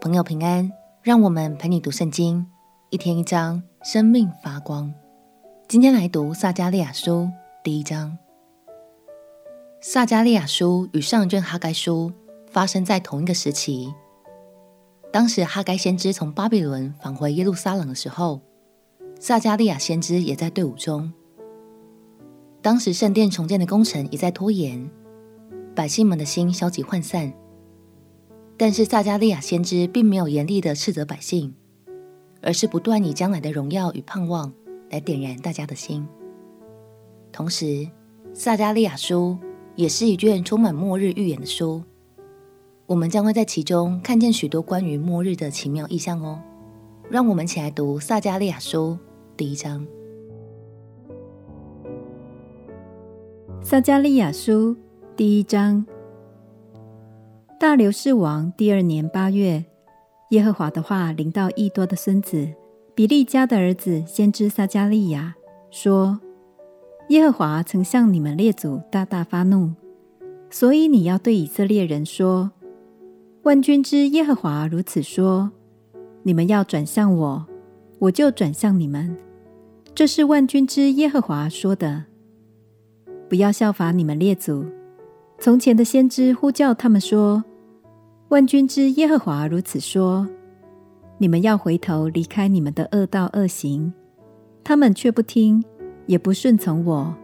朋友平安，让我们陪你读圣经，一天一章，生命发光。今天来读撒迦利亚书第一章。撒迦利亚书与上一卷哈该书发生在同一个时期。当时哈该先知从巴比伦返回耶路撒冷的时候，撒迦利亚先知也在队伍中。当时圣殿重建的工程一再拖延。百姓们的心消极涣散，但是撒迦利亚先知并没有严厉地斥责百姓，而是不断以将来的荣耀与盼望来点燃大家的心。同时，撒迦利亚书也是一卷充满末日预言的书，我们将会在其中看见许多关于末日的奇妙意象哦。让我们一起来读撒迦利亚书第一章。撒迦利亚书。第一章，大流士王第二年八月，耶和华的话临到益多的孙子比利家的儿子先知撒迦利亚，说：耶和华曾向你们列祖大大发怒，所以你要对以色列人说：万军之耶和华如此说：你们要转向我，我就转向你们。这是万军之耶和华说的。不要效法你们列祖。从前的先知呼叫他们说：“万军之耶和华如此说：你们要回头离开你们的恶道恶行。”他们却不听，也不顺从我。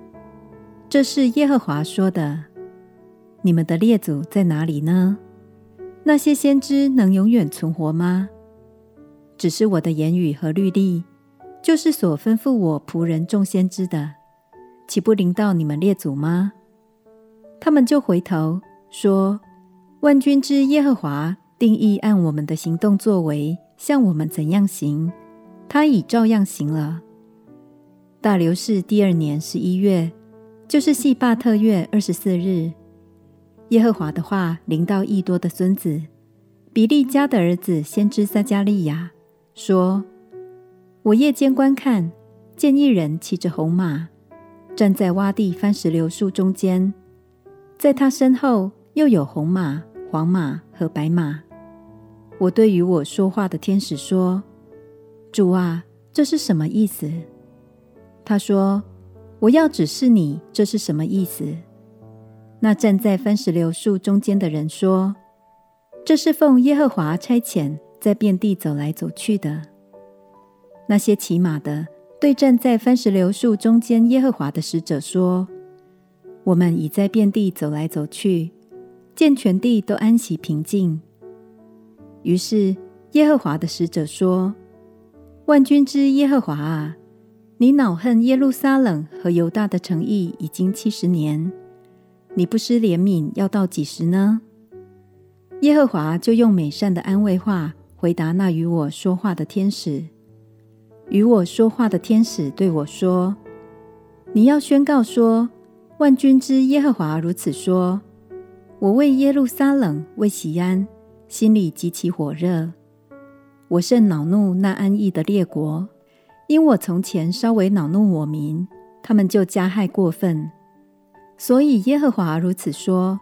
这是耶和华说的。你们的列祖在哪里呢？那些先知能永远存活吗？只是我的言语和律例，就是所吩咐我仆人众先知的，岂不临到你们列祖吗？他们就回头说：“万军之耶和华定义按我们的行动作为，向我们怎样行，他已照样行了。”大流士第二年十一月，就是西巴特月二十四日，耶和华的话临到益多的孙子比利家的儿子先知撒迦利亚，说：“我夜间观看，见一人骑着红马，站在洼地番石榴树中间。”在他身后又有红马、黄马和白马。我对与我说话的天使说：“主啊，这是什么意思？”他说：“我要指示你，这是什么意思。”那站在番石榴树中间的人说：“这是奉耶和华差遣，在遍地走来走去的。”那些骑马的对站在番石榴树中间耶和华的使者说。我们已在遍地走来走去，见全地都安息平静。于是耶和华的使者说：“万军之耶和华啊，你恼恨耶路撒冷和犹大的诚意已经七十年，你不施怜悯要到几时呢？”耶和华就用美善的安慰话回答那与我说话的天使。与我说话的天使对我说：“你要宣告说。”万军之耶和华如此说：“我为耶路撒冷，为锡安，心里极其火热。我甚恼怒那安逸的列国，因我从前稍微恼怒我民，他们就加害过分。所以耶和华如此说：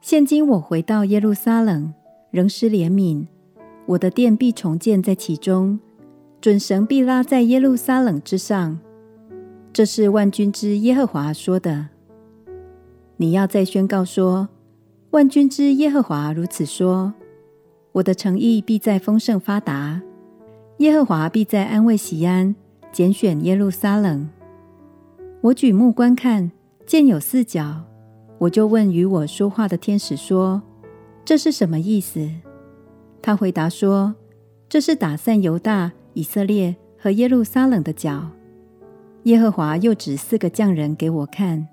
现今我回到耶路撒冷，仍施怜悯，我的殿必重建在其中，准绳必拉在耶路撒冷之上。这是万军之耶和华说的。”你要再宣告说：“万军之耶和华如此说：我的诚意必在丰盛发达，耶和华必在安慰喜安，拣选耶路撒冷。我举目观看，见有四角，我就问与我说话的天使说：这是什么意思？他回答说：这是打散犹大、以色列和耶路撒冷的角。耶和华又指四个匠人给我看，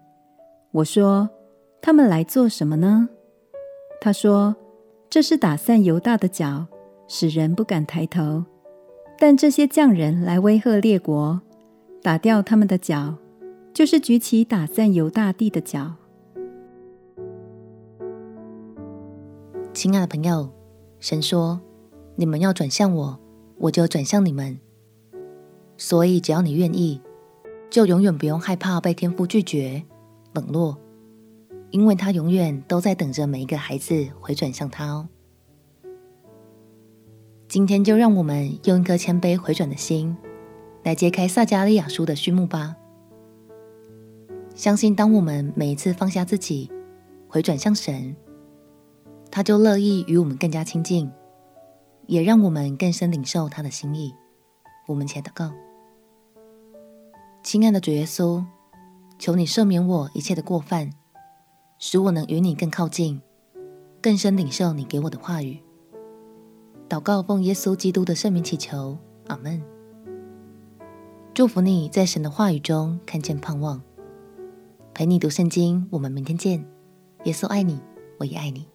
我说。他们来做什么呢？他说：“这是打散犹大的脚，使人不敢抬头。但这些匠人来威吓列国，打掉他们的脚，就是举起打散犹大地的脚。亲爱的朋友，神说：“你们要转向我，我就转向你们。”所以，只要你愿意，就永远不用害怕被天父拒绝、冷落，因为他永远都在等着每一个孩子回转向他哦。今天就让我们用一颗谦卑回转的心，来揭开撒迦利亚书的序幕吧。相信当我们每一次放下自己，回转向神，他就乐意与我们更加亲近，也让我们更深领受他的心意。我们且祷告。亲爱的主耶稣，求你赦免我一切的过犯，使我能与你更靠近，更深领受你给我的话语。祷告奉耶稣基督的圣名祈求，阿门。祝福你在神的话语中看见盼望。陪你读圣经，我们明天见。耶稣爱你，我也爱你。